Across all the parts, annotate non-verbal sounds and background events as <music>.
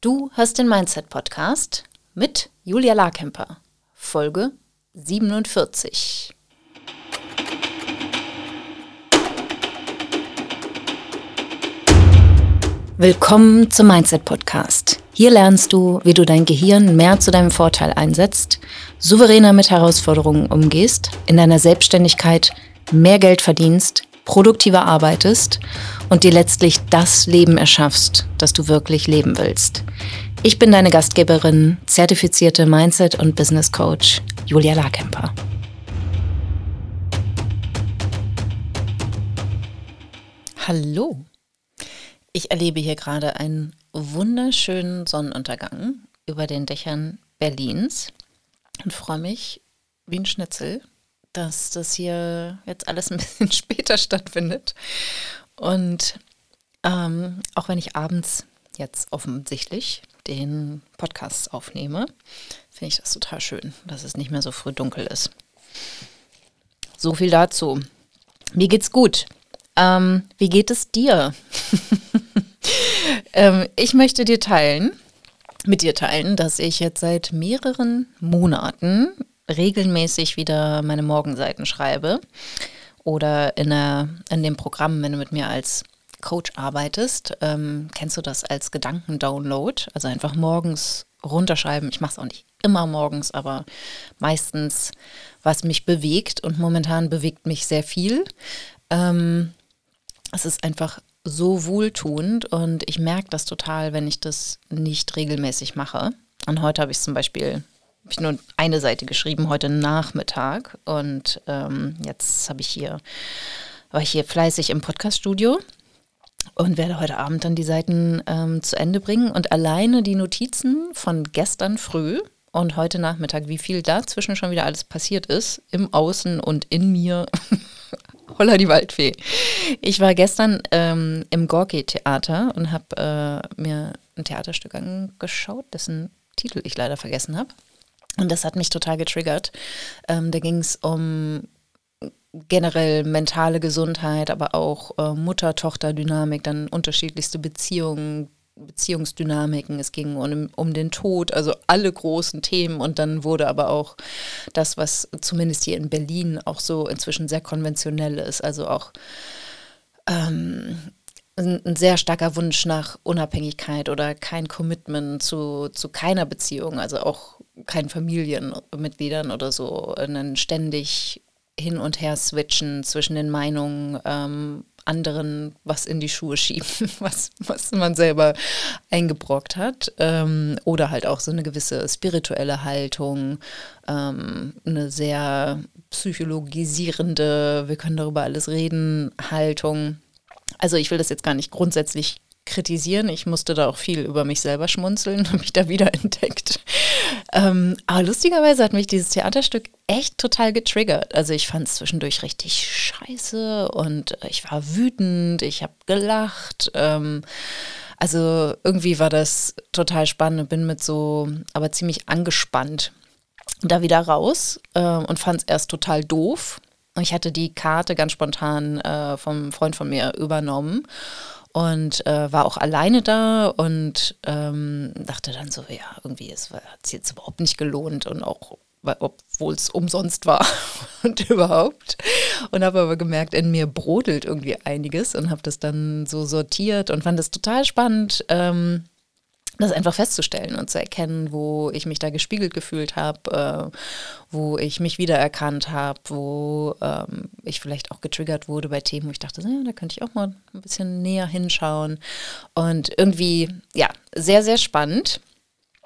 Du hast den Mindset Podcast mit Julia Larkemper, Folge 47. Willkommen zum Mindset Podcast. Hier lernst du, wie du dein Gehirn mehr zu deinem Vorteil einsetzt, souveräner mit Herausforderungen umgehst, in deiner Selbstständigkeit mehr Geld verdienst, produktiver arbeitest und dir letztlich das Leben erschaffst, das du wirklich leben willst. Ich bin deine Gastgeberin, zertifizierte Mindset- und Business Coach Julia Larkemper. Hallo. Ich erlebe hier gerade einen wunderschönen Sonnenuntergang über den Dächern Berlins und freue mich wie ein Schnitzel, dass das hier jetzt alles ein bisschen <laughs> später stattfindet und ähm, auch wenn ich abends jetzt offensichtlich den Podcast aufnehme, finde ich das total schön, dass es nicht mehr so früh dunkel ist. So viel dazu. Mir geht's gut. Ähm, wie geht es dir? <laughs> ähm, ich möchte dir teilen, mit dir teilen, dass ich jetzt seit mehreren Monaten regelmäßig wieder meine Morgenseiten schreibe oder in, der, in dem Programm, wenn du mit mir als Coach arbeitest, ähm, kennst du das als Gedankendownload? Also einfach morgens runterschreiben. Ich mache es auch nicht immer morgens, aber meistens, was mich bewegt. Und momentan bewegt mich sehr viel. Ähm, es ist einfach so wohltuend und ich merke das total, wenn ich das nicht regelmäßig mache. Und heute habe ich zum Beispiel habe ich nur eine Seite geschrieben heute Nachmittag und ähm, jetzt habe ich hier war ich hier fleißig im Podcaststudio und werde heute Abend dann die Seiten ähm, zu Ende bringen und alleine die Notizen von gestern früh und heute Nachmittag, wie viel dazwischen schon wieder alles passiert ist, im Außen und in mir. <laughs> Holla die Waldfee. Ich war gestern ähm, im Gorki-Theater und habe äh, mir ein Theaterstück angeschaut, dessen Titel ich leider vergessen habe. Und das hat mich total getriggert. Ähm, da ging es um generell mentale Gesundheit, aber auch äh, Mutter-Tochter-Dynamik, dann unterschiedlichste Beziehungen, Beziehungsdynamiken, es ging um, um, den Tod, also alle großen Themen und dann wurde aber auch das, was zumindest hier in Berlin auch so inzwischen sehr konventionell ist, also auch ähm, ein, sehr starker Wunsch nach Unabhängigkeit oder kein Commitment zu, zu keiner Beziehung, also auch keinen Familienmitgliedern oder so, einen ständig hin und her switchen zwischen den Meinungen, ähm, anderen was in die Schuhe schieben, <laughs> was, was man selber eingebrockt hat. Ähm, oder halt auch so eine gewisse spirituelle Haltung, ähm, eine sehr psychologisierende, wir können darüber alles reden, Haltung. Also ich will das jetzt gar nicht grundsätzlich kritisieren. Ich musste da auch viel über mich selber schmunzeln <laughs> und mich da wieder entdeckt. Ähm, aber lustigerweise hat mich dieses Theaterstück echt total getriggert. Also ich fand es zwischendurch richtig scheiße und ich war wütend, ich habe gelacht. Ähm, also irgendwie war das total spannend und bin mit so, aber ziemlich angespannt da wieder raus äh, und fand es erst total doof. Ich hatte die Karte ganz spontan äh, vom Freund von mir übernommen und äh, war auch alleine da und ähm, dachte dann so, ja, irgendwie hat es jetzt überhaupt nicht gelohnt und auch obwohl es umsonst war <laughs> und überhaupt. Und habe aber gemerkt, in mir brodelt irgendwie einiges und habe das dann so sortiert und fand es total spannend. Ähm, das einfach festzustellen und zu erkennen, wo ich mich da gespiegelt gefühlt habe, äh, wo ich mich wiedererkannt habe, wo ähm, ich vielleicht auch getriggert wurde bei Themen, wo ich dachte, ja, da könnte ich auch mal ein bisschen näher hinschauen. Und irgendwie, ja, sehr, sehr spannend.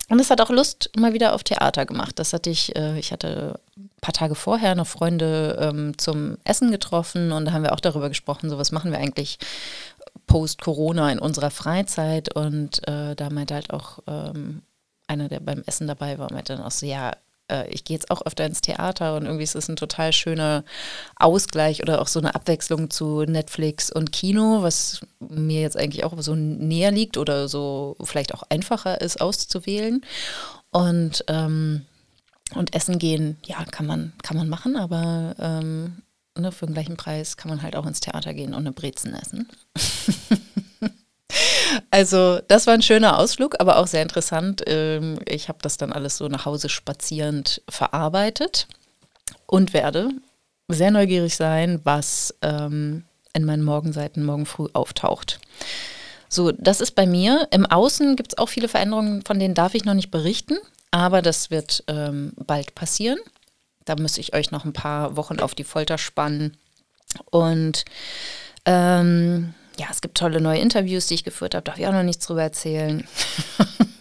Und es hat auch Lust mal wieder auf Theater gemacht. Das hatte ich, äh, ich hatte ein paar Tage vorher noch Freunde ähm, zum Essen getroffen und da haben wir auch darüber gesprochen, so was machen wir eigentlich Post-Corona in unserer Freizeit und äh, da meinte halt auch ähm, einer, der beim Essen dabei war, meinte dann auch so, ja, äh, ich gehe jetzt auch öfter ins Theater und irgendwie ist es ein total schöner Ausgleich oder auch so eine Abwechslung zu Netflix und Kino, was mir jetzt eigentlich auch so näher liegt oder so vielleicht auch einfacher ist auszuwählen. Und ähm, und essen gehen, ja, kann man, kann man machen, aber ähm, ne, für den gleichen Preis kann man halt auch ins Theater gehen und eine Brezen essen. <laughs> Also das war ein schöner Ausflug, aber auch sehr interessant. Ähm, ich habe das dann alles so nach Hause spazierend verarbeitet und werde sehr neugierig sein, was ähm, in meinen Morgenseiten morgen früh auftaucht. So, das ist bei mir. Im Außen gibt es auch viele Veränderungen, von denen darf ich noch nicht berichten, aber das wird ähm, bald passieren. Da müsste ich euch noch ein paar Wochen auf die Folter spannen. Und ähm, ja, es gibt tolle neue Interviews, die ich geführt habe, darf ich auch noch nichts drüber erzählen.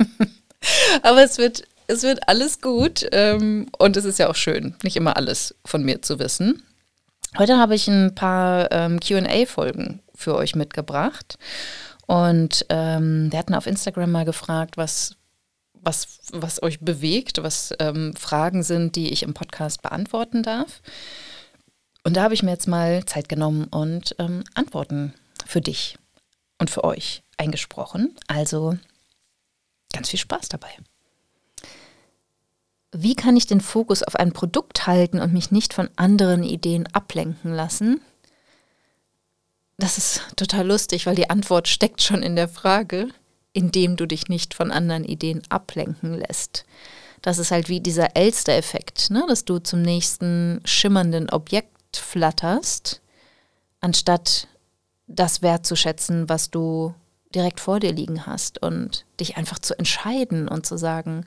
<laughs> aber es wird, es wird alles gut ähm, und es ist ja auch schön, nicht immer alles von mir zu wissen. Heute habe ich ein paar ähm, QA-Folgen für euch mitgebracht. Und ähm, wir hatten auf Instagram mal gefragt, was, was, was euch bewegt, was ähm, Fragen sind, die ich im Podcast beantworten darf. Und da habe ich mir jetzt mal Zeit genommen und ähm, Antworten für dich und für euch eingesprochen. Also ganz viel Spaß dabei. Wie kann ich den Fokus auf ein Produkt halten und mich nicht von anderen Ideen ablenken lassen? Das ist total lustig, weil die Antwort steckt schon in der Frage, indem du dich nicht von anderen Ideen ablenken lässt. Das ist halt wie dieser Elster-Effekt, ne? dass du zum nächsten schimmernden Objekt flatterst, anstatt das wertzuschätzen, was du direkt vor dir liegen hast und dich einfach zu entscheiden und zu sagen,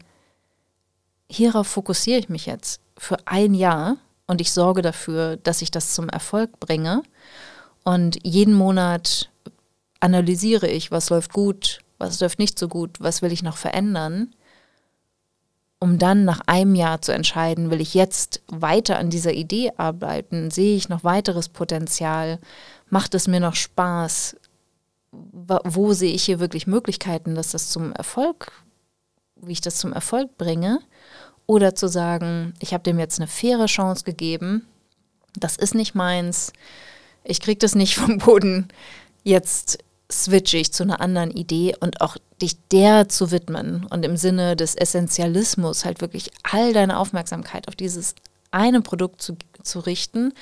hierauf fokussiere ich mich jetzt für ein Jahr und ich sorge dafür, dass ich das zum Erfolg bringe. Und jeden Monat analysiere ich, was läuft gut, was läuft nicht so gut, was will ich noch verändern, um dann nach einem Jahr zu entscheiden, will ich jetzt weiter an dieser Idee arbeiten, sehe ich noch weiteres Potenzial, macht es mir noch Spaß, wo sehe ich hier wirklich Möglichkeiten, dass das zum Erfolg, wie ich das zum Erfolg bringe? Oder zu sagen, ich habe dem jetzt eine faire Chance gegeben, das ist nicht meins, ich kriege das nicht vom Boden, jetzt switche ich zu einer anderen Idee und auch dich der zu widmen und im Sinne des Essentialismus halt wirklich all deine Aufmerksamkeit auf dieses eine Produkt zu, zu richten,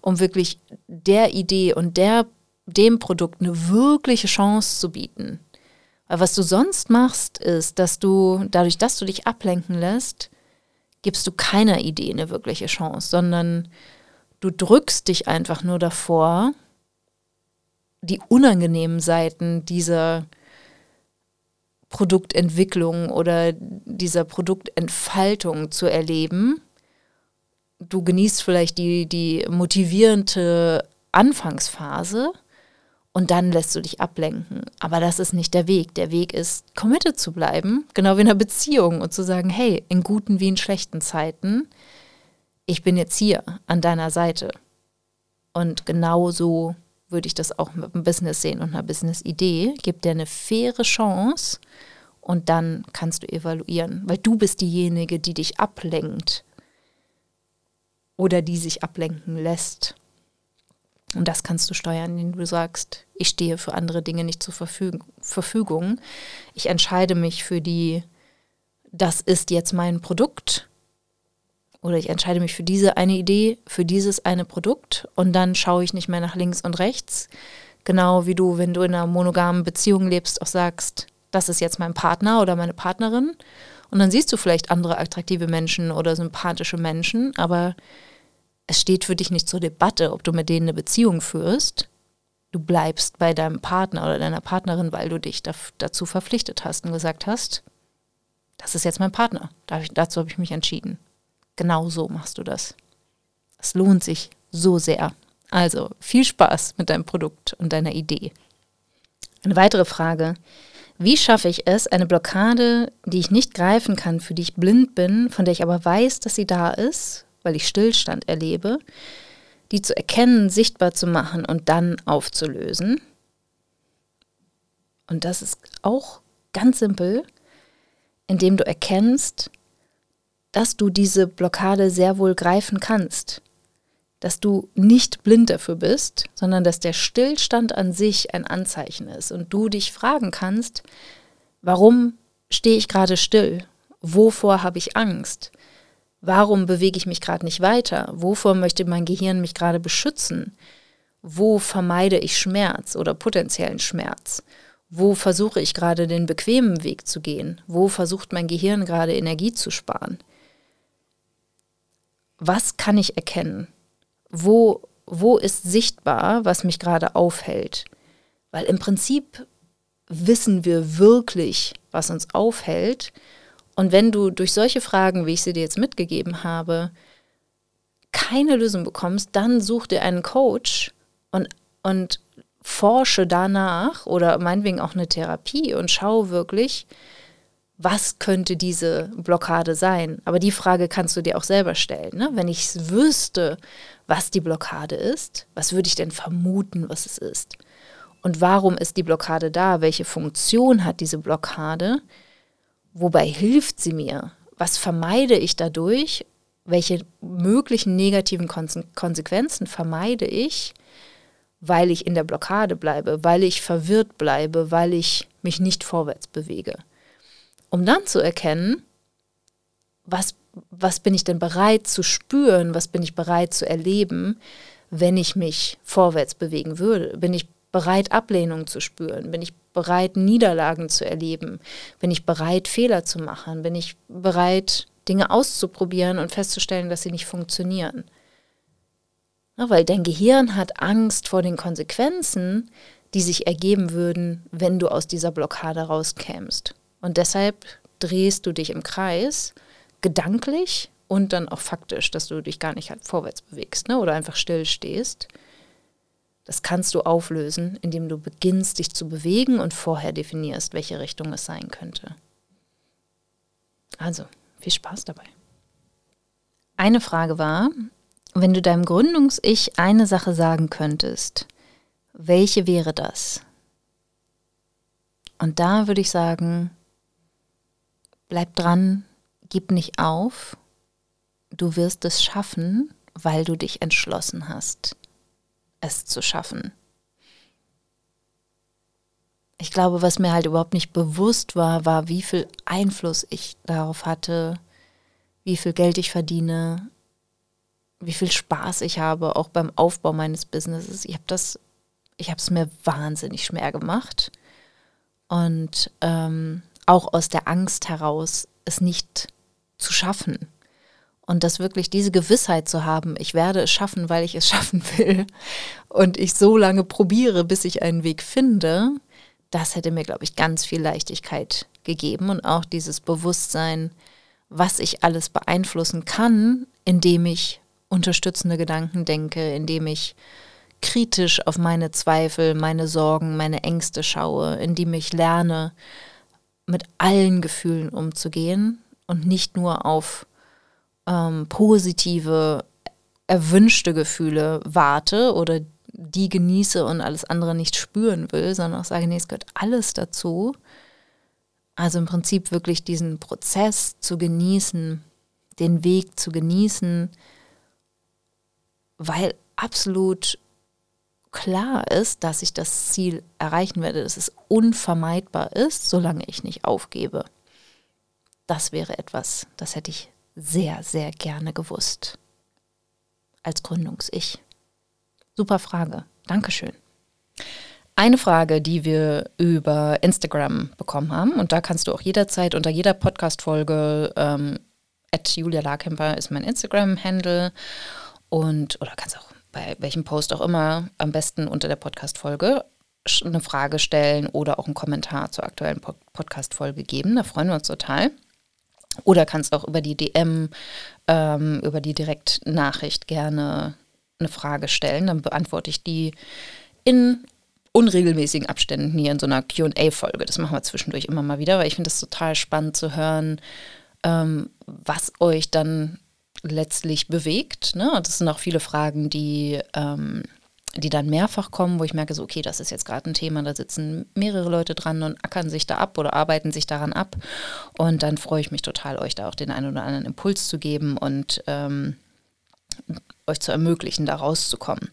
um wirklich der Idee und der, dem Produkt eine wirkliche Chance zu bieten. Weil was du sonst machst, ist, dass du, dadurch, dass du dich ablenken lässt, gibst du keiner Idee eine wirkliche Chance, sondern du drückst dich einfach nur davor, die unangenehmen Seiten dieser Produktentwicklung oder dieser Produktentfaltung zu erleben. Du genießt vielleicht die, die motivierende Anfangsphase und dann lässt du dich ablenken. Aber das ist nicht der Weg. Der Weg ist, committed zu bleiben, genau wie in einer Beziehung und zu sagen, hey, in guten wie in schlechten Zeiten, ich bin jetzt hier an deiner Seite. Und genau so würde ich das auch mit einem Business sehen und einer Business-Idee. Gib dir eine faire Chance und dann kannst du evaluieren, weil du bist diejenige, die dich ablenkt oder die sich ablenken lässt. Und das kannst du steuern, indem du sagst, ich stehe für andere Dinge nicht zur Verfügung. Ich entscheide mich für die, das ist jetzt mein Produkt. Oder ich entscheide mich für diese eine Idee, für dieses eine Produkt. Und dann schaue ich nicht mehr nach links und rechts. Genau wie du, wenn du in einer monogamen Beziehung lebst, auch sagst, das ist jetzt mein Partner oder meine Partnerin. Und dann siehst du vielleicht andere attraktive Menschen oder sympathische Menschen, aber es steht für dich nicht zur Debatte, ob du mit denen eine Beziehung führst. Du bleibst bei deinem Partner oder deiner Partnerin, weil du dich dazu verpflichtet hast und gesagt hast, das ist jetzt mein Partner. Dazu habe ich mich entschieden. Genau so machst du das. Es lohnt sich so sehr. Also viel Spaß mit deinem Produkt und deiner Idee. Eine weitere Frage. Wie schaffe ich es, eine Blockade, die ich nicht greifen kann, für die ich blind bin, von der ich aber weiß, dass sie da ist, weil ich Stillstand erlebe, die zu erkennen, sichtbar zu machen und dann aufzulösen. Und das ist auch ganz simpel, indem du erkennst, dass du diese Blockade sehr wohl greifen kannst. Dass du nicht blind dafür bist, sondern dass der Stillstand an sich ein Anzeichen ist und du dich fragen kannst, warum stehe ich gerade still? Wovor habe ich Angst? Warum bewege ich mich gerade nicht weiter? Wovor möchte mein Gehirn mich gerade beschützen? Wo vermeide ich Schmerz oder potenziellen Schmerz? Wo versuche ich gerade den bequemen Weg zu gehen? Wo versucht mein Gehirn gerade Energie zu sparen? Was kann ich erkennen? Wo, wo ist sichtbar, was mich gerade aufhält? Weil im Prinzip wissen wir wirklich, was uns aufhält. Und wenn du durch solche Fragen, wie ich sie dir jetzt mitgegeben habe, keine Lösung bekommst, dann such dir einen Coach und, und forsche danach oder meinetwegen auch eine Therapie und schau wirklich, was könnte diese Blockade sein? Aber die Frage kannst du dir auch selber stellen. Ne? Wenn ich wüsste, was die Blockade ist, was würde ich denn vermuten, was es ist? Und warum ist die Blockade da? Welche Funktion hat diese Blockade? Wobei hilft sie mir? Was vermeide ich dadurch? Welche möglichen negativen Konsequenzen vermeide ich? weil ich in der Blockade bleibe, weil ich verwirrt bleibe, weil ich mich nicht vorwärts bewege. Um dann zu erkennen, was, was bin ich denn bereit zu spüren, was bin ich bereit zu erleben, wenn ich mich vorwärts bewegen würde? Bin ich bereit, Ablehnung zu spüren? Bin ich bereit, Niederlagen zu erleben? Bin ich bereit, Fehler zu machen? Bin ich bereit, Dinge auszuprobieren und festzustellen, dass sie nicht funktionieren? Ja, weil dein Gehirn hat Angst vor den Konsequenzen, die sich ergeben würden, wenn du aus dieser Blockade rauskämst. Und deshalb drehst du dich im Kreis, gedanklich und dann auch faktisch, dass du dich gar nicht halt vorwärts bewegst ne? oder einfach still stehst. Das kannst du auflösen, indem du beginnst, dich zu bewegen und vorher definierst, welche Richtung es sein könnte. Also, viel Spaß dabei. Eine Frage war, wenn du deinem Gründungs-Ich eine Sache sagen könntest, welche wäre das? Und da würde ich sagen, bleib dran, gib nicht auf, du wirst es schaffen, weil du dich entschlossen hast, es zu schaffen. Ich glaube, was mir halt überhaupt nicht bewusst war, war, wie viel Einfluss ich darauf hatte, wie viel Geld ich verdiene, wie viel Spaß ich habe, auch beim Aufbau meines Businesses. Ich habe das, ich habe es mir wahnsinnig schwer gemacht. Und ähm, auch aus der Angst heraus, es nicht zu schaffen. Und das wirklich diese Gewissheit zu haben, ich werde es schaffen, weil ich es <laughs> schaffen will. Und ich so lange probiere, bis ich einen Weg finde, das hätte mir, glaube ich, ganz viel Leichtigkeit gegeben und auch dieses Bewusstsein, was ich alles beeinflussen kann, indem ich unterstützende Gedanken denke, indem ich kritisch auf meine Zweifel, meine Sorgen, meine Ängste schaue, indem ich lerne, mit allen Gefühlen umzugehen und nicht nur auf ähm, positive, erwünschte Gefühle warte oder die genieße und alles andere nicht spüren will, sondern auch sage, nee, es gehört alles dazu. Also im Prinzip wirklich diesen Prozess zu genießen, den Weg zu genießen, weil absolut klar ist, dass ich das Ziel erreichen werde, dass es unvermeidbar ist, solange ich nicht aufgebe. Das wäre etwas, das hätte ich sehr, sehr gerne gewusst. Als Gründungs-Ich. Super Frage. Dankeschön. Eine Frage, die wir über Instagram bekommen haben, und da kannst du auch jederzeit unter jeder Podcast-Folge, ähm, Julia Larkemper ist mein Instagram-Handle und, oder kannst auch bei welchem Post auch immer, am besten unter der Podcast-Folge eine Frage stellen oder auch einen Kommentar zur aktuellen Podcast-Folge geben. Da freuen wir uns total. Oder kannst auch über die DM, ähm, über die Direktnachricht gerne eine Frage stellen. Dann beantworte ich die in unregelmäßigen Abständen hier in so einer QA-Folge. Das machen wir zwischendurch immer mal wieder, weil ich finde es total spannend zu hören, ähm, was euch dann letztlich bewegt. Ne? Das sind auch viele Fragen, die, ähm, die dann mehrfach kommen, wo ich merke, so, okay, das ist jetzt gerade ein Thema, da sitzen mehrere Leute dran und ackern sich da ab oder arbeiten sich daran ab. Und dann freue ich mich total, euch da auch den einen oder anderen Impuls zu geben und ähm, euch zu ermöglichen, da rauszukommen.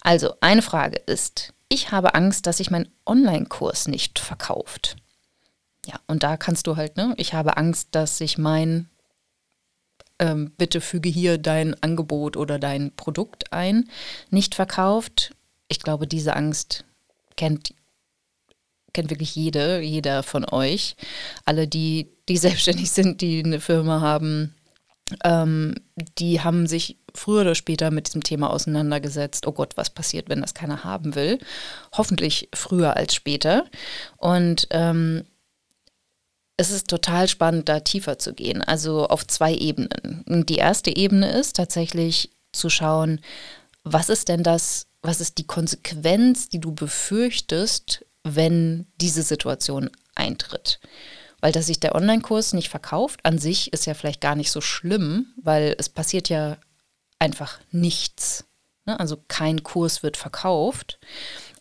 Also, eine Frage ist, ich habe Angst, dass sich mein Online-Kurs nicht verkauft. Ja, und da kannst du halt, ne, ich habe Angst, dass sich mein ähm, bitte füge hier dein Angebot oder dein Produkt ein, nicht verkauft. Ich glaube, diese Angst kennt kennt wirklich jede, jeder von euch. Alle, die, die <laughs> selbstständig sind, die eine Firma haben, ähm, die haben sich früher oder später mit diesem Thema auseinandergesetzt. Oh Gott, was passiert, wenn das keiner haben will? Hoffentlich früher als später. Und ähm, es ist total spannend, da tiefer zu gehen, also auf zwei Ebenen. Die erste Ebene ist tatsächlich zu schauen, was ist denn das, was ist die Konsequenz, die du befürchtest, wenn diese Situation eintritt? Weil dass sich der Online-Kurs nicht verkauft, an sich ist ja vielleicht gar nicht so schlimm, weil es passiert ja einfach nichts. Ne? Also kein Kurs wird verkauft.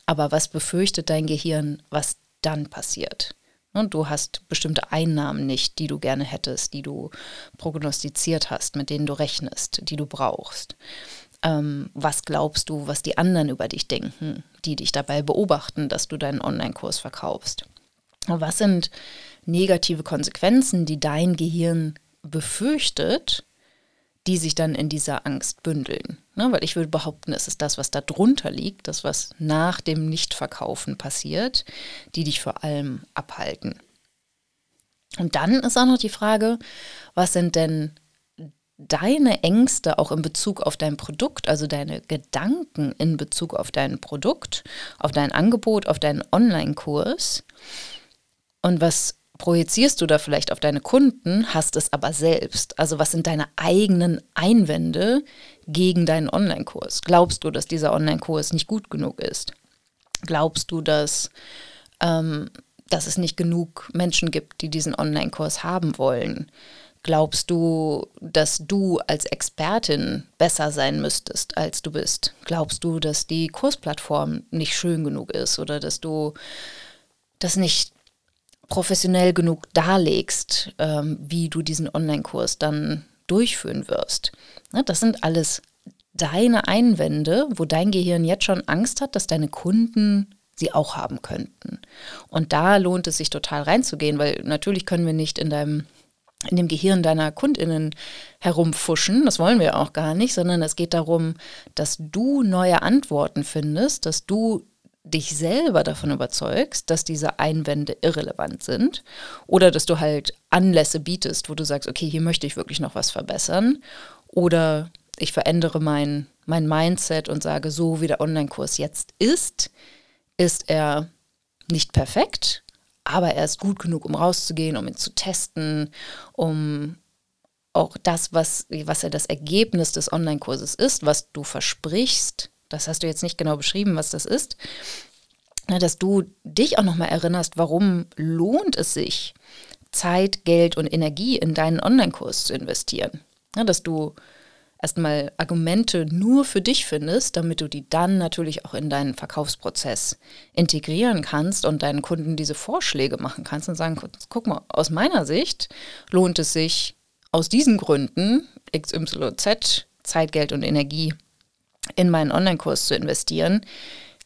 Aber was befürchtet dein Gehirn, was dann passiert? Du hast bestimmte Einnahmen nicht, die du gerne hättest, die du prognostiziert hast, mit denen du rechnest, die du brauchst. Ähm, was glaubst du, was die anderen über dich denken, die dich dabei beobachten, dass du deinen Online-Kurs verkaufst? Was sind negative Konsequenzen, die dein Gehirn befürchtet, die sich dann in dieser Angst bündeln. Ne? Weil ich würde behaupten, es ist das, was da drunter liegt, das, was nach dem Nichtverkaufen passiert, die dich vor allem abhalten. Und dann ist auch noch die Frage, was sind denn deine Ängste auch in Bezug auf dein Produkt, also deine Gedanken in Bezug auf dein Produkt, auf dein Angebot, auf deinen Online-Kurs? Und was projizierst du da vielleicht auf deine Kunden, hast es aber selbst. Also was sind deine eigenen Einwände gegen deinen Online-Kurs? Glaubst du, dass dieser Online-Kurs nicht gut genug ist? Glaubst du, dass, ähm, dass es nicht genug Menschen gibt, die diesen Online-Kurs haben wollen? Glaubst du, dass du als Expertin besser sein müsstest, als du bist? Glaubst du, dass die Kursplattform nicht schön genug ist oder dass du das nicht professionell genug darlegst, ähm, wie du diesen Online-Kurs dann durchführen wirst. Ne, das sind alles deine Einwände, wo dein Gehirn jetzt schon Angst hat, dass deine Kunden sie auch haben könnten. Und da lohnt es sich total reinzugehen, weil natürlich können wir nicht in deinem in dem Gehirn deiner Kundinnen herumfuschen, das wollen wir auch gar nicht, sondern es geht darum, dass du neue Antworten findest, dass du dich selber davon überzeugst, dass diese Einwände irrelevant sind oder dass du halt Anlässe bietest, wo du sagst, okay, hier möchte ich wirklich noch was verbessern oder ich verändere mein, mein Mindset und sage, so wie der Online-Kurs jetzt ist, ist er nicht perfekt, aber er ist gut genug, um rauszugehen, um ihn zu testen, um auch das, was, was er das Ergebnis des Online-Kurses ist, was du versprichst, das hast du jetzt nicht genau beschrieben, was das ist, dass du dich auch nochmal erinnerst, warum lohnt es sich, Zeit, Geld und Energie in deinen Online-Kurs zu investieren. dass du erstmal Argumente nur für dich findest, damit du die dann natürlich auch in deinen Verkaufsprozess integrieren kannst und deinen Kunden diese Vorschläge machen kannst und sagen, guck mal, aus meiner Sicht lohnt es sich aus diesen Gründen XYZ, Zeit, Geld und Energie in meinen Online-Kurs zu investieren.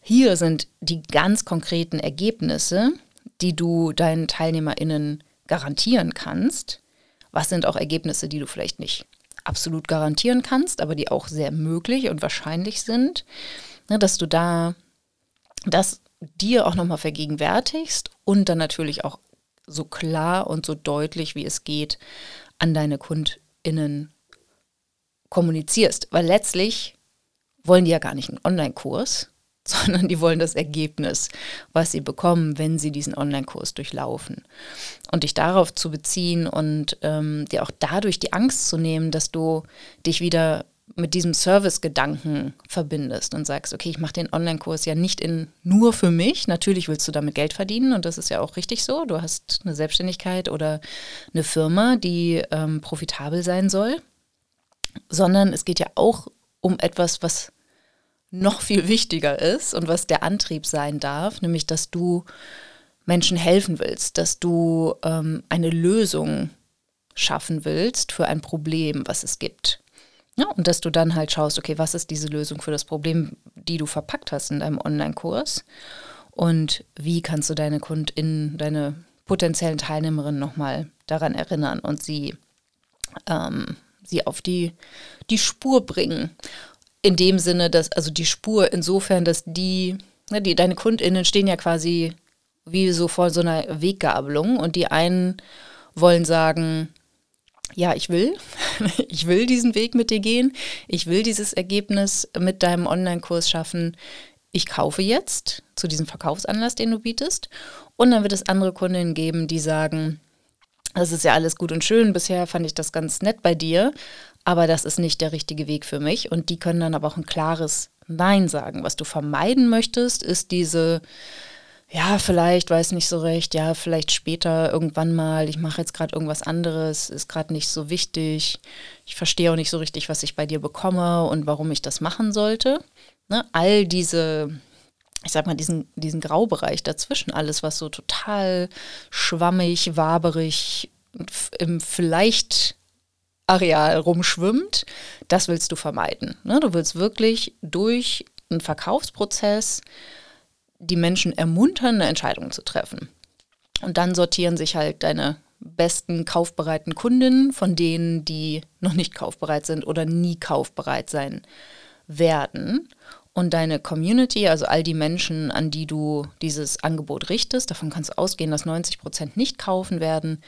Hier sind die ganz konkreten Ergebnisse, die du deinen TeilnehmerInnen garantieren kannst. Was sind auch Ergebnisse, die du vielleicht nicht absolut garantieren kannst, aber die auch sehr möglich und wahrscheinlich sind, ne, dass du da das dir auch nochmal vergegenwärtigst und dann natürlich auch so klar und so deutlich, wie es geht, an deine KundInnen kommunizierst. Weil letztlich wollen die ja gar nicht einen Online-Kurs, <laughs> sondern die wollen das Ergebnis, was sie bekommen, wenn sie diesen Online-Kurs durchlaufen. Und dich darauf zu beziehen und ähm, dir auch dadurch die Angst zu nehmen, dass du dich wieder mit diesem Service-Gedanken verbindest und sagst, okay, ich mache den Online-Kurs ja nicht in, nur für mich. Natürlich willst du damit Geld verdienen und das ist ja auch richtig so. Du hast eine Selbstständigkeit oder eine Firma, die ähm, profitabel sein soll, sondern es geht ja auch um etwas, was noch viel wichtiger ist und was der Antrieb sein darf, nämlich dass du Menschen helfen willst, dass du ähm, eine Lösung schaffen willst für ein Problem, was es gibt. Ja, und dass du dann halt schaust, okay, was ist diese Lösung für das Problem, die du verpackt hast in deinem Online-Kurs und wie kannst du deine KundInnen, deine potenziellen Teilnehmerinnen nochmal daran erinnern und sie, ähm, sie auf die, die Spur bringen in dem Sinne, dass, also die Spur insofern, dass die, ne, die, deine KundInnen stehen ja quasi wie so vor so einer Weggabelung und die einen wollen sagen, ja, ich will, <laughs> ich will diesen Weg mit dir gehen, ich will dieses Ergebnis mit deinem Online-Kurs schaffen, ich kaufe jetzt zu diesem Verkaufsanlass, den du bietest. Und dann wird es andere Kundinnen geben, die sagen, das ist ja alles gut und schön, bisher fand ich das ganz nett bei dir, aber das ist nicht der richtige Weg für mich. Und die können dann aber auch ein klares Nein sagen. Was du vermeiden möchtest, ist diese ja, vielleicht, weiß nicht so recht, ja, vielleicht später irgendwann mal, ich mache jetzt gerade irgendwas anderes, ist gerade nicht so wichtig, ich verstehe auch nicht so richtig, was ich bei dir bekomme und warum ich das machen sollte. Ne? All diese, ich sag mal, diesen, diesen Graubereich dazwischen, alles, was so total schwammig, waberig im vielleicht Areal rumschwimmt, das willst du vermeiden. Ne? Du willst wirklich durch einen Verkaufsprozess die Menschen ermuntern, eine Entscheidung zu treffen. Und dann sortieren sich halt deine besten kaufbereiten Kundinnen von denen, die noch nicht kaufbereit sind oder nie kaufbereit sein werden. Und deine Community, also all die Menschen, an die du dieses Angebot richtest, davon kannst du ausgehen, dass 90 Prozent nicht kaufen werden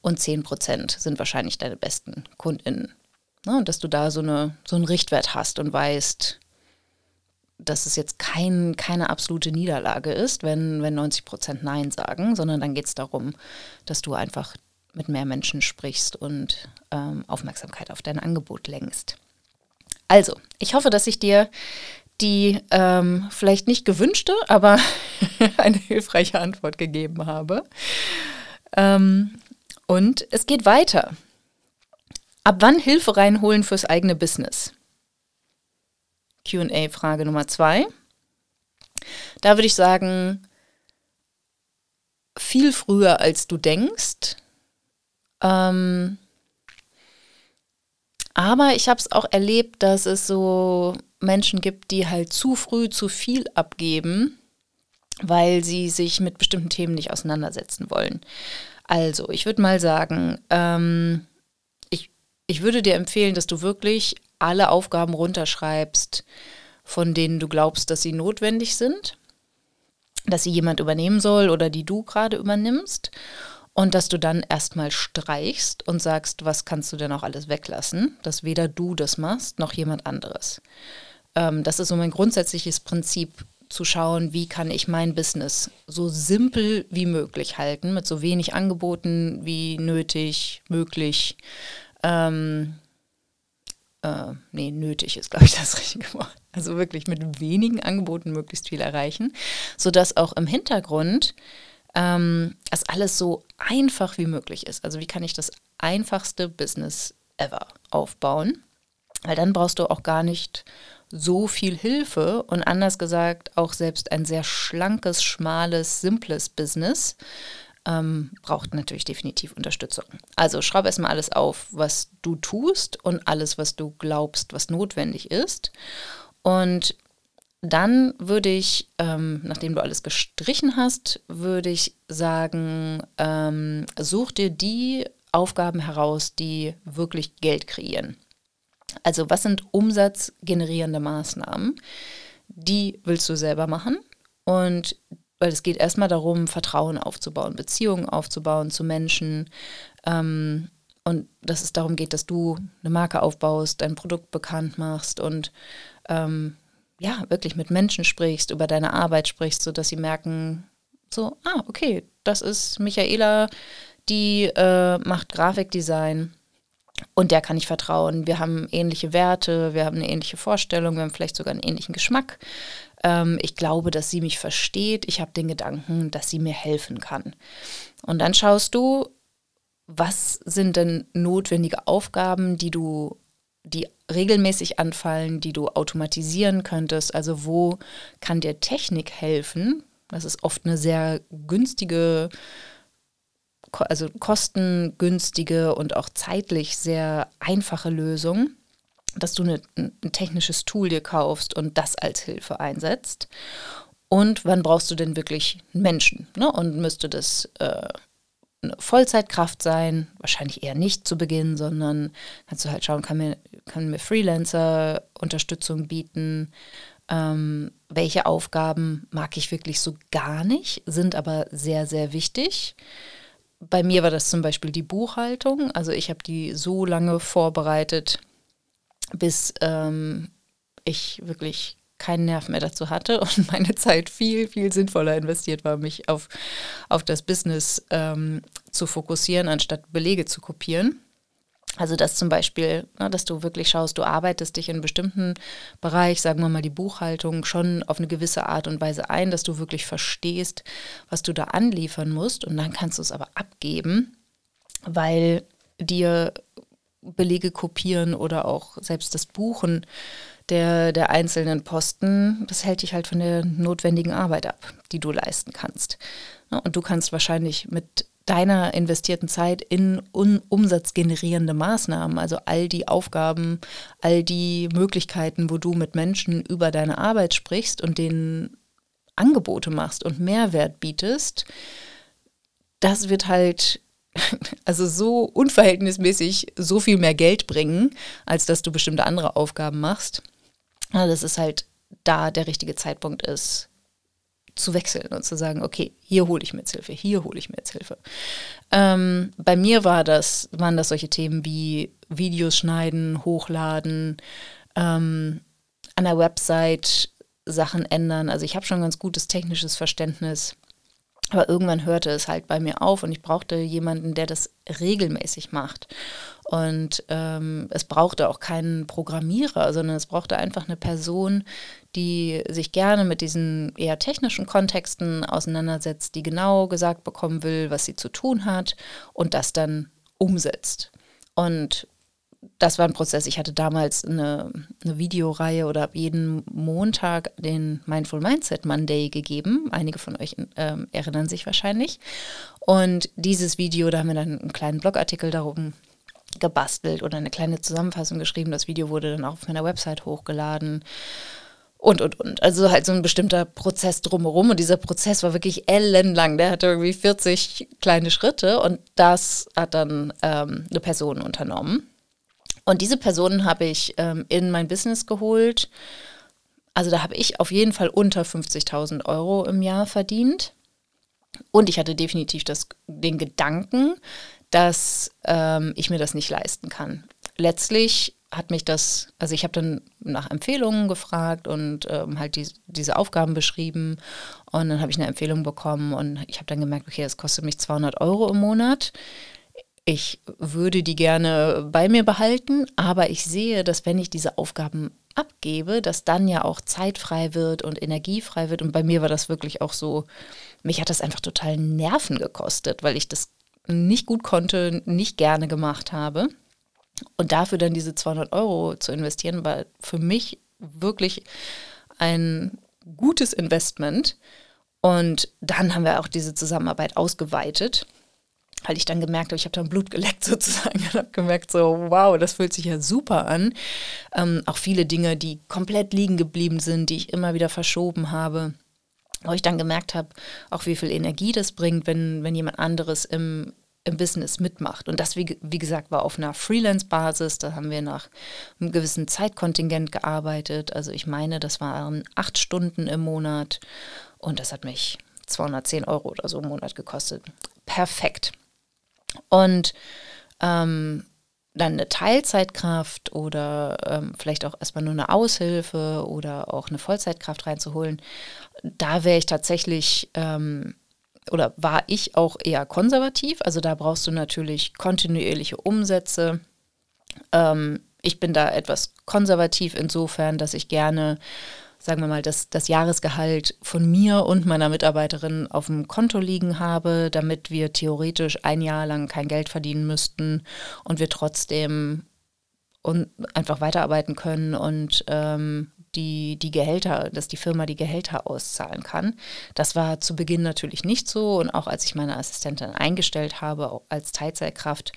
und 10 Prozent sind wahrscheinlich deine besten KundInnen. Ne, und dass du da so, eine, so einen Richtwert hast und weißt, dass es jetzt kein, keine absolute Niederlage ist, wenn, wenn 90 Prozent Nein sagen, sondern dann geht es darum, dass du einfach mit mehr Menschen sprichst und ähm, Aufmerksamkeit auf dein Angebot lenkst. Also, ich hoffe, dass ich dir die ähm, vielleicht nicht gewünschte, aber <laughs> eine hilfreiche Antwort gegeben habe. Ähm, und es geht weiter. Ab wann Hilfe reinholen fürs eigene Business? QA-Frage Nummer zwei. Da würde ich sagen, viel früher als du denkst. Ähm, aber ich habe es auch erlebt, dass es so Menschen gibt, die halt zu früh zu viel abgeben, weil sie sich mit bestimmten Themen nicht auseinandersetzen wollen. Also, ich würde mal sagen, ähm, ich, ich würde dir empfehlen, dass du wirklich alle Aufgaben runterschreibst, von denen du glaubst, dass sie notwendig sind, dass sie jemand übernehmen soll oder die du gerade übernimmst und dass du dann erstmal streichst und sagst, was kannst du denn auch alles weglassen, dass weder du das machst noch jemand anderes. Ähm, das ist so mein grundsätzliches Prinzip zu schauen, wie kann ich mein Business so simpel wie möglich halten, mit so wenig Angeboten wie nötig, möglich. Ähm, äh, nee, nötig ist, glaube ich, das richtige Wort. Also wirklich mit wenigen Angeboten möglichst viel erreichen, sodass auch im Hintergrund ähm, es alles so einfach wie möglich ist. Also wie kann ich das einfachste Business ever aufbauen? Weil dann brauchst du auch gar nicht so viel Hilfe und anders gesagt auch selbst ein sehr schlankes, schmales, simples Business ähm, braucht natürlich definitiv Unterstützung. Also schreib erstmal alles auf, was du tust und alles, was du glaubst, was notwendig ist. Und dann würde ich, ähm, nachdem du alles gestrichen hast, würde ich sagen, ähm, such dir die Aufgaben heraus, die wirklich Geld kreieren. Also was sind umsatzgenerierende Maßnahmen? Die willst du selber machen und weil es geht erstmal darum, Vertrauen aufzubauen, Beziehungen aufzubauen zu Menschen. Ähm, und dass es darum geht, dass du eine Marke aufbaust, dein Produkt bekannt machst und ähm, ja, wirklich mit Menschen sprichst, über deine Arbeit sprichst, sodass sie merken, so, ah, okay, das ist Michaela, die äh, macht Grafikdesign und der kann ich vertrauen. Wir haben ähnliche Werte, wir haben eine ähnliche Vorstellung, wir haben vielleicht sogar einen ähnlichen Geschmack. Ähm, ich glaube, dass sie mich versteht. Ich habe den Gedanken, dass sie mir helfen kann. Und dann schaust du, was sind denn notwendige Aufgaben, die du, die regelmäßig anfallen, die du automatisieren könntest? Also wo kann dir Technik helfen? Das ist oft eine sehr günstige, also kostengünstige und auch zeitlich sehr einfache Lösung dass du eine, ein technisches Tool dir kaufst und das als Hilfe einsetzt. Und wann brauchst du denn wirklich Menschen? Ne? Und müsste das äh, eine Vollzeitkraft sein? Wahrscheinlich eher nicht zu Beginn, sondern kannst du halt schauen, kann mir, kann mir Freelancer Unterstützung bieten? ähm, welche Aufgaben mag ich wirklich so gar nicht, sind aber sehr, sehr wichtig. Bei mir war das zum Beispiel die Buchhaltung. Also ich habe die so lange vorbereitet, bis ähm, ich wirklich keinen Nerv mehr dazu hatte und <laughs> meine Zeit viel, viel sinnvoller investiert war, mich auf, auf das Business ähm, zu fokussieren, anstatt Belege zu kopieren. Also dass zum Beispiel, ne, dass du wirklich schaust, du arbeitest dich in einem bestimmten Bereich, sagen wir mal die Buchhaltung, schon auf eine gewisse Art und Weise ein, dass du wirklich verstehst, was du da anliefern musst und dann kannst du es aber abgeben, weil dir Belege kopieren oder auch selbst das Buchen der, der einzelnen Posten, das hält dich halt von der notwendigen Arbeit ab, die du leisten kannst. Ne, und du kannst wahrscheinlich mit deiner investierten Zeit in umsatzgenerierende Maßnahmen, also all die Aufgaben, all die Möglichkeiten, wo du mit Menschen über deine Arbeit sprichst und denen Angebote machst und Mehrwert bietest, das wird halt <laughs> also so unverhältnismäßig so viel mehr Geld bringen, als dass du bestimmte andere Aufgaben machst. Also das ist halt da der richtige Zeitpunkt ist, zu wechseln und zu sagen, okay, hier hole ich mir jetzt Hilfe, hier hole ich mir jetzt Hilfe. Ähm, bei mir war das, waren das solche Themen wie Videos schneiden, hochladen, ähm, an der Website Sachen ändern. Also ich habe schon ganz gutes technisches Verständnis. Aber irgendwann hörte es halt bei mir auf und ich brauchte jemanden, der das regelmäßig macht. Und ähm, es brauchte auch keinen Programmierer, sondern es brauchte einfach eine Person, die sich gerne mit diesen eher technischen Kontexten auseinandersetzt, die genau gesagt bekommen will, was sie zu tun hat und das dann umsetzt. Und das war ein Prozess. Ich hatte damals eine, eine Videoreihe oder habe jeden Montag den Mindful Mindset Monday gegeben. Einige von euch äh, erinnern sich wahrscheinlich. Und dieses Video, da haben wir dann einen kleinen Blogartikel darum gebastelt oder eine kleine Zusammenfassung geschrieben. Das Video wurde dann auch auf meiner Website hochgeladen und, und, und. Also halt so ein bestimmter Prozess drumherum. Und dieser Prozess war wirklich ellenlang. Der hatte irgendwie 40 kleine Schritte und das hat dann ähm, eine Person unternommen. Und diese Personen habe ich ähm, in mein Business geholt. Also da habe ich auf jeden Fall unter 50.000 Euro im Jahr verdient. Und ich hatte definitiv das, den Gedanken, dass ähm, ich mir das nicht leisten kann. Letztlich hat mich das, also ich habe dann nach Empfehlungen gefragt und ähm, halt die, diese Aufgaben beschrieben und dann habe ich eine Empfehlung bekommen und ich habe dann gemerkt, okay, das kostet mich 200 Euro im Monat. Ich würde die gerne bei mir behalten, aber ich sehe, dass wenn ich diese Aufgaben abgebe, dass dann ja auch Zeit frei wird und Energie frei wird. Und bei mir war das wirklich auch so, mich hat das einfach total Nerven gekostet, weil ich das nicht gut konnte, nicht gerne gemacht habe. Und dafür dann diese 200 Euro zu investieren, war für mich wirklich ein gutes Investment. Und dann haben wir auch diese Zusammenarbeit ausgeweitet, weil ich dann gemerkt habe, ich habe dann Blut geleckt <laughs> sozusagen und habe gemerkt, so wow, das fühlt sich ja super an. Ähm, auch viele Dinge, die komplett liegen geblieben sind, die ich immer wieder verschoben habe wo ich dann gemerkt habe, auch wie viel Energie das bringt, wenn, wenn jemand anderes im, im Business mitmacht. Und das, wie, wie gesagt, war auf einer Freelance-Basis. Da haben wir nach einem gewissen Zeitkontingent gearbeitet. Also ich meine, das waren acht Stunden im Monat und das hat mich 210 Euro oder so im Monat gekostet. Perfekt. Und ähm, dann eine Teilzeitkraft oder ähm, vielleicht auch erstmal nur eine Aushilfe oder auch eine Vollzeitkraft reinzuholen, da wäre ich tatsächlich ähm, oder war ich auch eher konservativ. Also da brauchst du natürlich kontinuierliche Umsätze. Ähm, ich bin da etwas konservativ insofern, dass ich gerne sagen wir mal, das, das Jahresgehalt von mir und meiner Mitarbeiterin auf dem Konto liegen habe, damit wir theoretisch ein Jahr lang kein Geld verdienen müssten und wir trotzdem und einfach weiterarbeiten können und ähm, die, die Gehälter, dass die Firma die Gehälter auszahlen kann. Das war zu Beginn natürlich nicht so und auch als ich meine Assistentin eingestellt habe als Teilzeitkraft,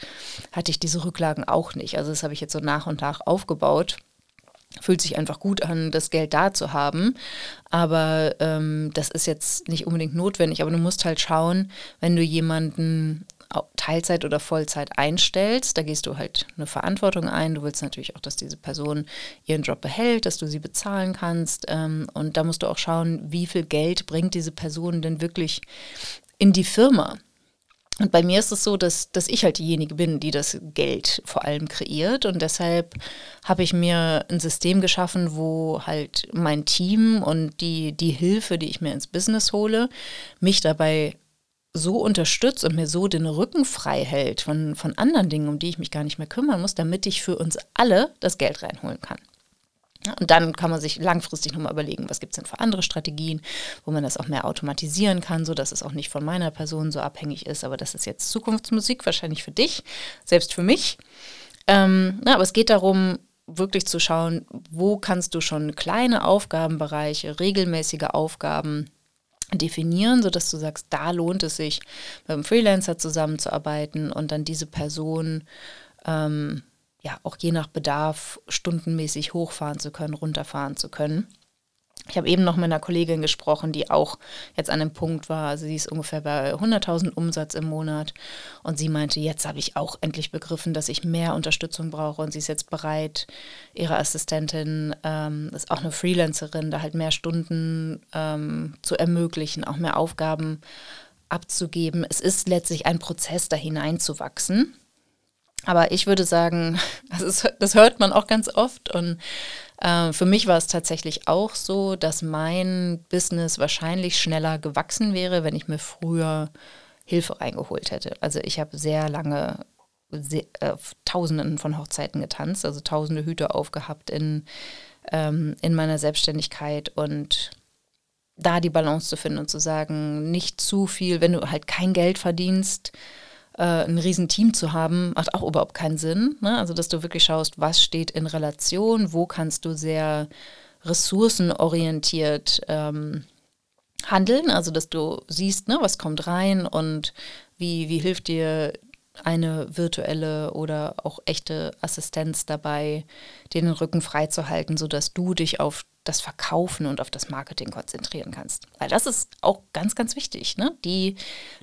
hatte ich diese Rücklagen auch nicht. Also das habe ich jetzt so nach und nach aufgebaut fühlt sich einfach gut an, das Geld da zu haben. Aber ähm, das ist jetzt nicht unbedingt notwendig. Aber du musst halt schauen, wenn du jemanden Teilzeit oder Vollzeit einstellst, da gehst du halt eine Verantwortung ein. Du willst natürlich auch, dass diese Person ihren Job behält, dass du sie bezahlen kannst. Ähm, und da musst du auch schauen, wie viel Geld bringt diese Person denn wirklich in die Firma. Und bei mir ist es so, dass, dass ich halt diejenige bin, die das Geld vor allem kreiert. Und deshalb habe ich mir ein System geschaffen, wo halt mein Team und die, die Hilfe, die ich mir ins Business hole, mich dabei so unterstützt und mir so den Rücken frei hält von, von anderen Dingen, um die ich mich gar nicht mehr kümmern muss, damit ich für uns alle das Geld reinholen kann. Und dann kann man sich langfristig nochmal überlegen, was gibt es denn für andere Strategien, wo man das auch mehr automatisieren kann, sodass es auch nicht von meiner Person so abhängig ist. Aber das ist jetzt Zukunftsmusik, wahrscheinlich für dich, selbst für mich. Ähm, na, aber es geht darum, wirklich zu schauen, wo kannst du schon kleine Aufgabenbereiche, regelmäßige Aufgaben definieren, sodass du sagst, da lohnt es sich, mit einem Freelancer zusammenzuarbeiten und dann diese Person ähm, ja auch je nach Bedarf stundenmäßig hochfahren zu können, runterfahren zu können. Ich habe eben noch mit einer Kollegin gesprochen, die auch jetzt an dem Punkt war, also sie ist ungefähr bei 100.000 Umsatz im Monat und sie meinte, jetzt habe ich auch endlich begriffen, dass ich mehr Unterstützung brauche und sie ist jetzt bereit, ihre Assistentin, ähm, ist auch eine Freelancerin, da halt mehr Stunden ähm, zu ermöglichen, auch mehr Aufgaben abzugeben. Es ist letztlich ein Prozess, da hineinzuwachsen. Aber ich würde sagen, <laughs> das, ist, das hört man auch ganz oft und äh, für mich war es tatsächlich auch so, dass mein Business wahrscheinlich schneller gewachsen wäre, wenn ich mir früher Hilfe reingeholt hätte. Also ich habe sehr lange sehr, äh, Tausenden von Hochzeiten getanzt, also tausende Hüte aufgehabt in, ähm, in meiner Selbstständigkeit und da die Balance zu finden und zu sagen, nicht zu viel, wenn du halt kein Geld verdienst, äh, ein Riesenteam zu haben, macht auch überhaupt keinen Sinn. Ne? Also, dass du wirklich schaust, was steht in Relation, wo kannst du sehr ressourcenorientiert ähm, handeln, also dass du siehst, ne, was kommt rein und wie, wie hilft dir eine virtuelle oder auch echte Assistenz dabei, den Rücken freizuhalten, sodass du dich auf das Verkaufen und auf das Marketing konzentrieren kannst. Weil das ist auch ganz, ganz wichtig. Ne? Die,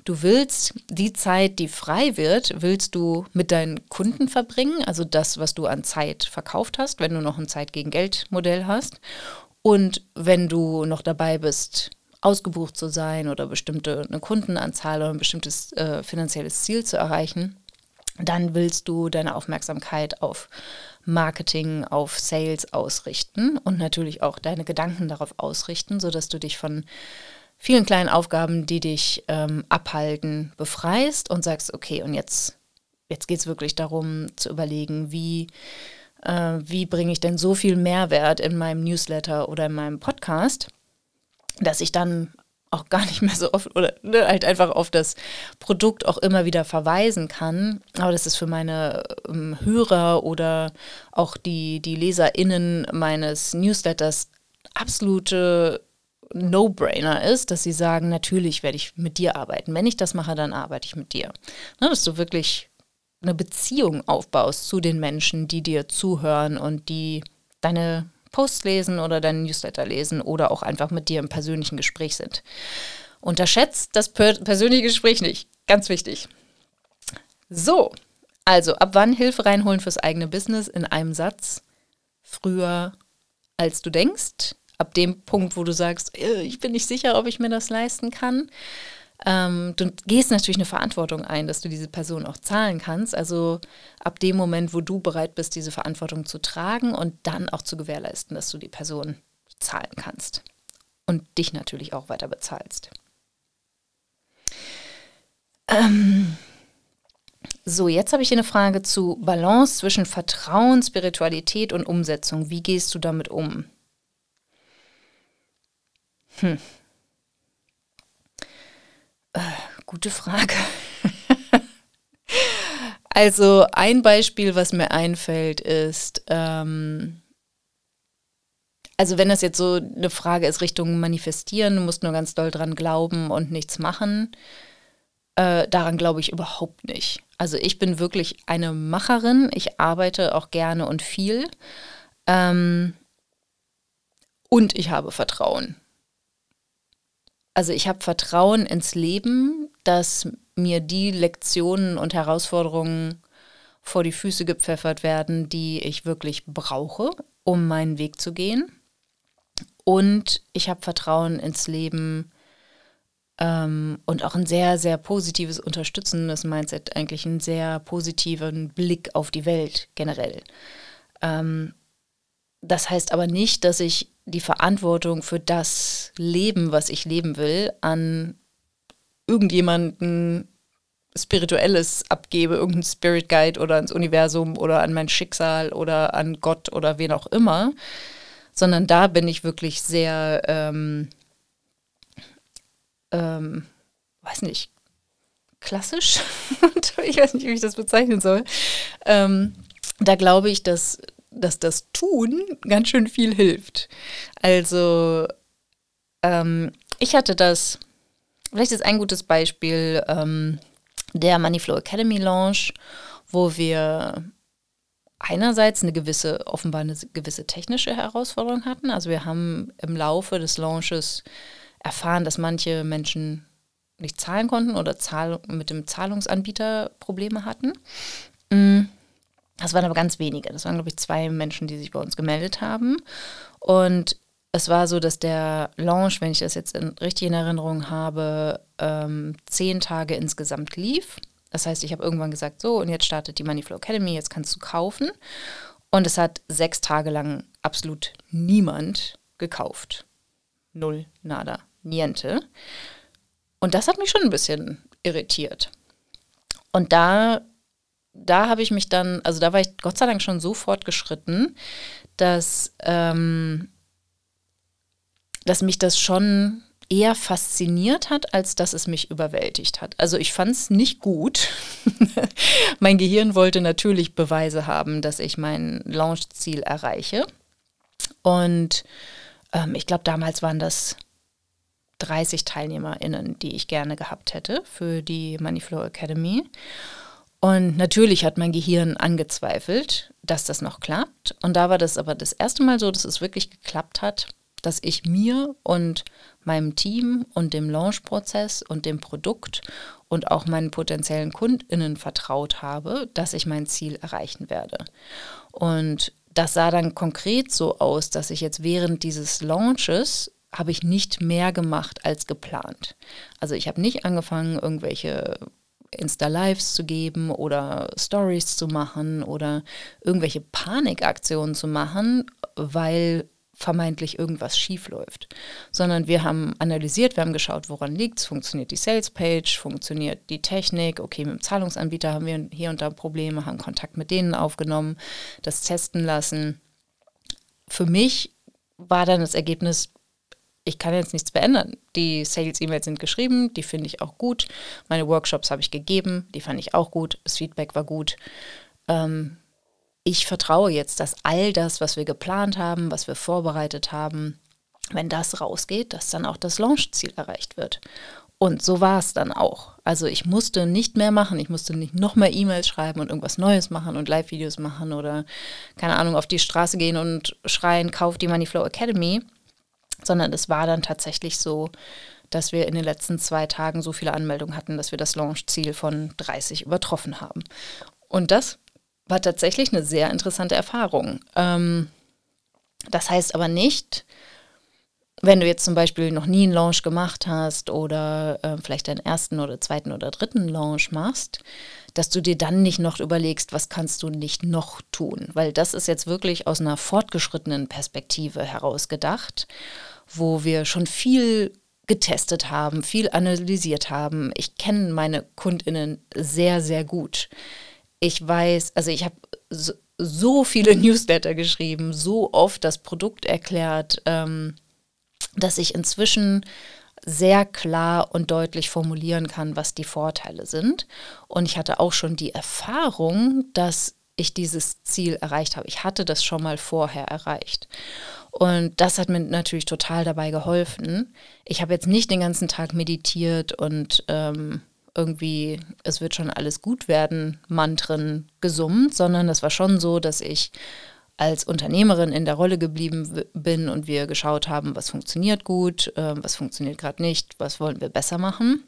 du willst die Zeit, die frei wird, willst du mit deinen Kunden verbringen, also das, was du an Zeit verkauft hast, wenn du noch ein Zeit gegen Geld Modell hast. Und wenn du noch dabei bist, ausgebucht zu sein oder bestimmte eine Kundenanzahl oder ein bestimmtes äh, finanzielles Ziel zu erreichen, dann willst du deine Aufmerksamkeit auf Marketing, auf Sales ausrichten und natürlich auch deine Gedanken darauf ausrichten, sodass du dich von vielen kleinen Aufgaben, die dich ähm, abhalten, befreist und sagst, okay, und jetzt, jetzt geht es wirklich darum zu überlegen, wie, äh, wie bringe ich denn so viel Mehrwert in meinem Newsletter oder in meinem Podcast, dass ich dann auch gar nicht mehr so oft oder ne, halt einfach auf das Produkt auch immer wieder verweisen kann. Aber das ist für meine ähm, Hörer oder auch die, die LeserInnen meines Newsletters absolute No-Brainer ist, dass sie sagen, natürlich werde ich mit dir arbeiten. Wenn ich das mache, dann arbeite ich mit dir. Ne, dass du wirklich eine Beziehung aufbaust zu den Menschen, die dir zuhören und die deine Posts lesen oder deinen Newsletter lesen oder auch einfach mit dir im persönlichen Gespräch sind. Unterschätzt das per persönliche Gespräch nicht. Ganz wichtig. So, also ab wann Hilfe reinholen fürs eigene Business in einem Satz? Früher als du denkst. Ab dem Punkt, wo du sagst, äh, ich bin nicht sicher, ob ich mir das leisten kann. Ähm, du gehst natürlich eine Verantwortung ein, dass du diese Person auch zahlen kannst. Also ab dem Moment, wo du bereit bist, diese Verantwortung zu tragen und dann auch zu gewährleisten, dass du die Person zahlen kannst und dich natürlich auch weiter bezahlst. Ähm, so, jetzt habe ich hier eine Frage zu Balance zwischen Vertrauen, Spiritualität und Umsetzung. Wie gehst du damit um? Hm. Äh, gute Frage. <laughs> also ein Beispiel, was mir einfällt, ist, ähm, also wenn das jetzt so eine Frage ist Richtung Manifestieren, du musst nur ganz doll dran glauben und nichts machen, äh, daran glaube ich überhaupt nicht. Also ich bin wirklich eine Macherin, ich arbeite auch gerne und viel ähm, und ich habe Vertrauen. Also ich habe Vertrauen ins Leben, dass mir die Lektionen und Herausforderungen vor die Füße gepfeffert werden, die ich wirklich brauche, um meinen Weg zu gehen. Und ich habe Vertrauen ins Leben ähm, und auch ein sehr, sehr positives, unterstützendes Mindset, eigentlich einen sehr positiven Blick auf die Welt generell. Ähm, das heißt aber nicht, dass ich die Verantwortung für das Leben, was ich leben will, an irgendjemanden Spirituelles abgebe, irgendeinen Spirit Guide oder ans Universum oder an mein Schicksal oder an Gott oder wen auch immer, sondern da bin ich wirklich sehr, ähm, ähm, weiß nicht, klassisch. <laughs> ich weiß nicht, wie ich das bezeichnen soll. Ähm, da glaube ich, dass, dass das Tun ganz schön viel hilft. Also, ähm, ich hatte das, vielleicht ist ein gutes Beispiel, ähm, der Moneyflow Academy Launch, wo wir einerseits eine gewisse, offenbar eine gewisse technische Herausforderung hatten. Also wir haben im Laufe des Launches erfahren, dass manche Menschen nicht zahlen konnten oder Zahl mit dem Zahlungsanbieter Probleme hatten. Mm, das waren aber ganz wenige. Das waren, glaube ich, zwei Menschen, die sich bei uns gemeldet haben. Und es war so, dass der Launch, wenn ich das jetzt in, richtig in Erinnerung habe, ähm, zehn Tage insgesamt lief. Das heißt, ich habe irgendwann gesagt, so, und jetzt startet die Moneyflow Academy, jetzt kannst du kaufen. Und es hat sechs Tage lang absolut niemand gekauft. Null, nada, niente. Und das hat mich schon ein bisschen irritiert. Und da, da habe ich mich dann, also da war ich Gott sei Dank schon so fortgeschritten, dass ähm, dass mich das schon eher fasziniert hat, als dass es mich überwältigt hat. Also ich fand es nicht gut. <laughs> mein Gehirn wollte natürlich Beweise haben, dass ich mein Launchziel erreiche. Und ähm, ich glaube, damals waren das 30 TeilnehmerInnen, die ich gerne gehabt hätte für die Moneyflow Academy. Und natürlich hat mein Gehirn angezweifelt, dass das noch klappt. Und da war das aber das erste Mal so, dass es wirklich geklappt hat dass ich mir und meinem Team und dem Launchprozess und dem Produkt und auch meinen potenziellen KundInnen vertraut habe, dass ich mein Ziel erreichen werde. Und das sah dann konkret so aus, dass ich jetzt während dieses Launches habe ich nicht mehr gemacht als geplant. Also ich habe nicht angefangen, irgendwelche Insta-Lives zu geben oder Stories zu machen oder irgendwelche Panikaktionen zu machen, weil vermeintlich irgendwas schief läuft, sondern wir haben analysiert, wir haben geschaut, woran liegt es, funktioniert die Sales-Page, funktioniert die Technik, okay, mit dem Zahlungsanbieter haben wir hier und da Probleme, haben Kontakt mit denen aufgenommen, das testen lassen. Für mich war dann das Ergebnis, ich kann jetzt nichts verändern. Die Sales-E-Mails sind geschrieben, die finde ich auch gut. Meine Workshops habe ich gegeben, die fand ich auch gut. Das Feedback war gut. Ähm, ich vertraue jetzt, dass all das, was wir geplant haben, was wir vorbereitet haben, wenn das rausgeht, dass dann auch das Launchziel erreicht wird. Und so war es dann auch. Also ich musste nicht mehr machen, ich musste nicht noch mehr E-Mails schreiben und irgendwas Neues machen und Live-Videos machen oder keine Ahnung, auf die Straße gehen und schreien, kauf die Moneyflow Academy, sondern es war dann tatsächlich so, dass wir in den letzten zwei Tagen so viele Anmeldungen hatten, dass wir das Launchziel von 30 übertroffen haben. Und das war tatsächlich eine sehr interessante Erfahrung. Ähm, das heißt aber nicht, wenn du jetzt zum Beispiel noch nie einen Launch gemacht hast oder äh, vielleicht deinen ersten oder zweiten oder dritten Launch machst, dass du dir dann nicht noch überlegst, was kannst du nicht noch tun. Weil das ist jetzt wirklich aus einer fortgeschrittenen Perspektive herausgedacht, wo wir schon viel getestet haben, viel analysiert haben. Ich kenne meine Kundinnen sehr, sehr gut ich weiß, also ich habe so, viele <laughs> Newsletter geschrieben, so oft das Produkt erklärt, ähm, dass ich inzwischen sehr klar und deutlich formulieren kann, was die Vorteile sind. Und ich hatte auch schon die Erfahrung, dass ich dieses Ziel erreicht habe. Ich hatte das schon mal vorher erreicht. Und das hat mir natürlich total dabei geholfen. Ich habe jetzt nicht den ganzen Tag meditiert und ähm, irgendwie, es wird schon alles gut werden, Mantren gesummt, sondern das war schon so, dass ich als Unternehmerin in der Rolle geblieben bin und wir geschaut haben, was funktioniert gut, äh, was funktioniert gerade nicht, was wollen wir besser machen.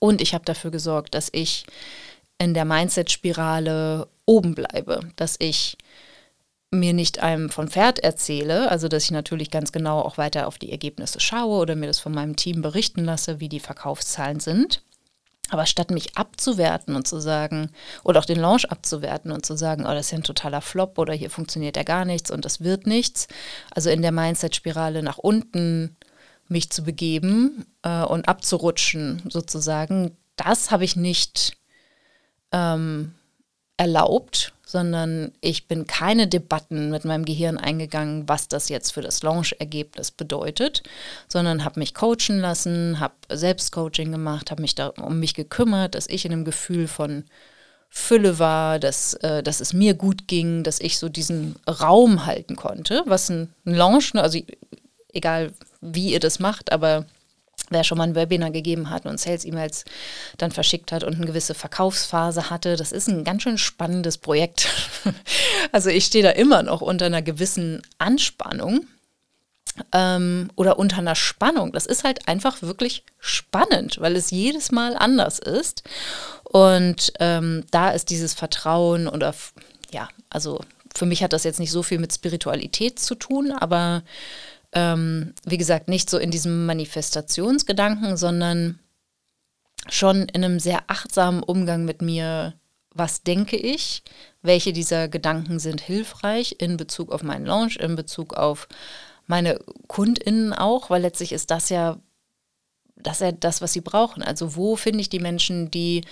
Und ich habe dafür gesorgt, dass ich in der Mindset-Spirale oben bleibe, dass ich mir nicht einem von Pferd erzähle, also dass ich natürlich ganz genau auch weiter auf die Ergebnisse schaue oder mir das von meinem Team berichten lasse, wie die Verkaufszahlen sind. Aber statt mich abzuwerten und zu sagen, oder auch den Launch abzuwerten und zu sagen, oh, das ist ja ein totaler Flop oder hier funktioniert ja gar nichts und das wird nichts, also in der Mindset-Spirale nach unten mich zu begeben äh, und abzurutschen sozusagen, das habe ich nicht ähm, erlaubt, sondern ich bin keine Debatten mit meinem Gehirn eingegangen, was das jetzt für das Launch-Ergebnis bedeutet, sondern habe mich coachen lassen, habe Selbstcoaching gemacht, habe mich da um mich gekümmert, dass ich in einem Gefühl von Fülle war, dass, äh, dass es mir gut ging, dass ich so diesen Raum halten konnte, was ein Launch, ne, also egal wie ihr das macht, aber wer schon mal ein Webinar gegeben hat und Sales-E-Mails dann verschickt hat und eine gewisse Verkaufsphase hatte, das ist ein ganz schön spannendes Projekt. <laughs> also ich stehe da immer noch unter einer gewissen Anspannung ähm, oder unter einer Spannung. Das ist halt einfach wirklich spannend, weil es jedes Mal anders ist. Und ähm, da ist dieses Vertrauen oder ja, also für mich hat das jetzt nicht so viel mit Spiritualität zu tun, aber ähm, wie gesagt, nicht so in diesem Manifestationsgedanken, sondern schon in einem sehr achtsamen Umgang mit mir, was denke ich, welche dieser Gedanken sind hilfreich in Bezug auf meinen Launch, in Bezug auf meine KundInnen auch, weil letztlich ist das ja das, ja das was sie brauchen. Also wo finde ich die Menschen, die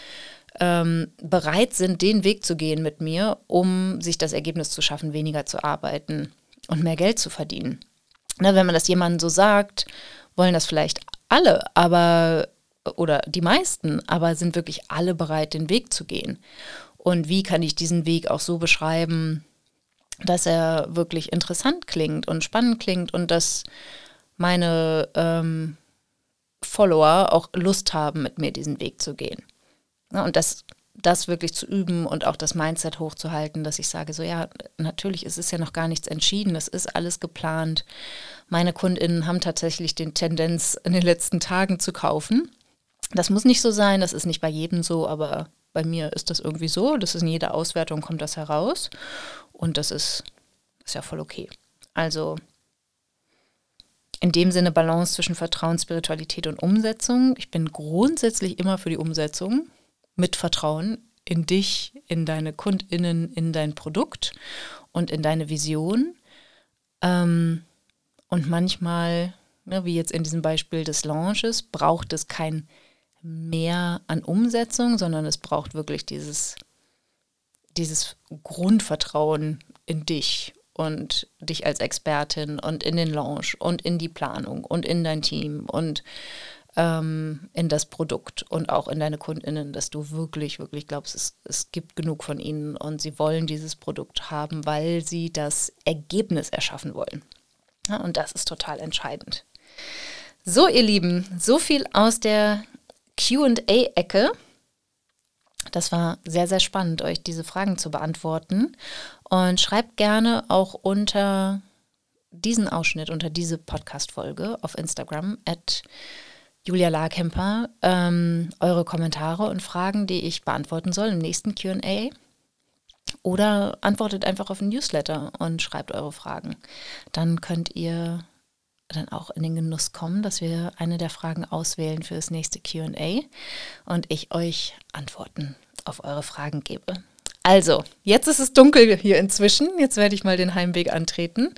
ähm, bereit sind, den Weg zu gehen mit mir, um sich das Ergebnis zu schaffen, weniger zu arbeiten und mehr Geld zu verdienen ne, wenn man das jemandem so sagt, wollen das vielleicht alle, aber oder die meisten, aber sind wirklich alle bereit, den Weg zu gehen. Und wie kann ich diesen Weg auch so beschreiben, dass er wirklich interessant klingt und spannend klingt und dass meine ähm, Follower auch Lust haben, mit mir diesen Weg zu gehen. Ja, und das das wirklich zu üben und auch das Mindset hochzuhalten, dass ich sage, so ja, natürlich ist es ja noch gar nichts entschieden, es ist alles geplant. Meine Kundinnen haben tatsächlich den Tendenz, in den letzten Tagen zu kaufen. Das muss nicht so sein, das ist nicht bei jedem so, aber bei mir ist das irgendwie so. Das ist in jeder Auswertung kommt das heraus und das ist, ist ja voll okay. Also in dem Sinne Balance zwischen Vertrauen, Spiritualität und Umsetzung. Ich bin grundsätzlich immer für die Umsetzung mit Vertrauen in dich, in deine KundInnen, in dein Produkt und in deine Vision. Ähm, und manchmal, ne, wie jetzt in diesem Beispiel des Launches, braucht es kein mehr an Umsetzung, sondern es braucht wirklich dieses, dieses Grundvertrauen in dich und dich als Expertin und in den Launch und in die Planung und in dein Team und ähm, in das Produkt und auch in deine Kundinnen, dass du wirklich, wirklich glaubst, es, es gibt genug von ihnen und sie wollen dieses Produkt haben, weil sie das Ergebnis erschaffen wollen. Ja, und das ist total entscheidend. So, ihr Lieben, so viel aus der QA-Ecke. Das war sehr, sehr spannend, euch diese Fragen zu beantworten. Und schreibt gerne auch unter diesen Ausschnitt, unter diese Podcast-Folge auf Instagram at Julia Larkemper, ähm, eure Kommentare und Fragen, die ich beantworten soll im nächsten QA. Oder antwortet einfach auf ein Newsletter und schreibt eure Fragen. Dann könnt ihr dann auch in den Genuss kommen, dass wir eine der Fragen auswählen für das nächste QA und ich euch Antworten auf eure Fragen gebe. Also, jetzt ist es dunkel hier inzwischen. Jetzt werde ich mal den Heimweg antreten.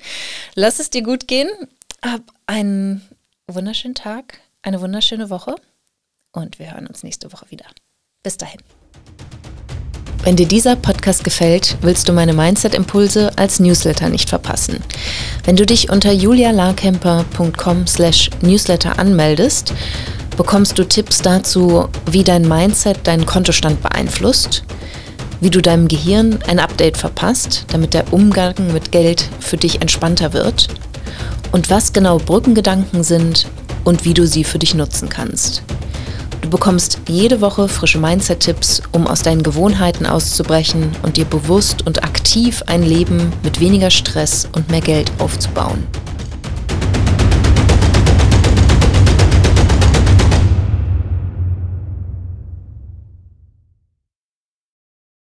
Lass es dir gut gehen. Hab einen wunderschönen Tag eine wunderschöne Woche und wir hören uns nächste Woche wieder. Bis dahin. Wenn dir dieser Podcast gefällt, willst du meine Mindset-Impulse als Newsletter nicht verpassen. Wenn du dich unter julialarkemper.com slash newsletter anmeldest, bekommst du Tipps dazu, wie dein Mindset deinen Kontostand beeinflusst, wie du deinem Gehirn ein Update verpasst, damit der Umgang mit Geld für dich entspannter wird und was genau Brückengedanken sind und wie du sie für dich nutzen kannst. Du bekommst jede Woche frische Mindset-Tipps, um aus deinen Gewohnheiten auszubrechen und dir bewusst und aktiv ein Leben mit weniger Stress und mehr Geld aufzubauen.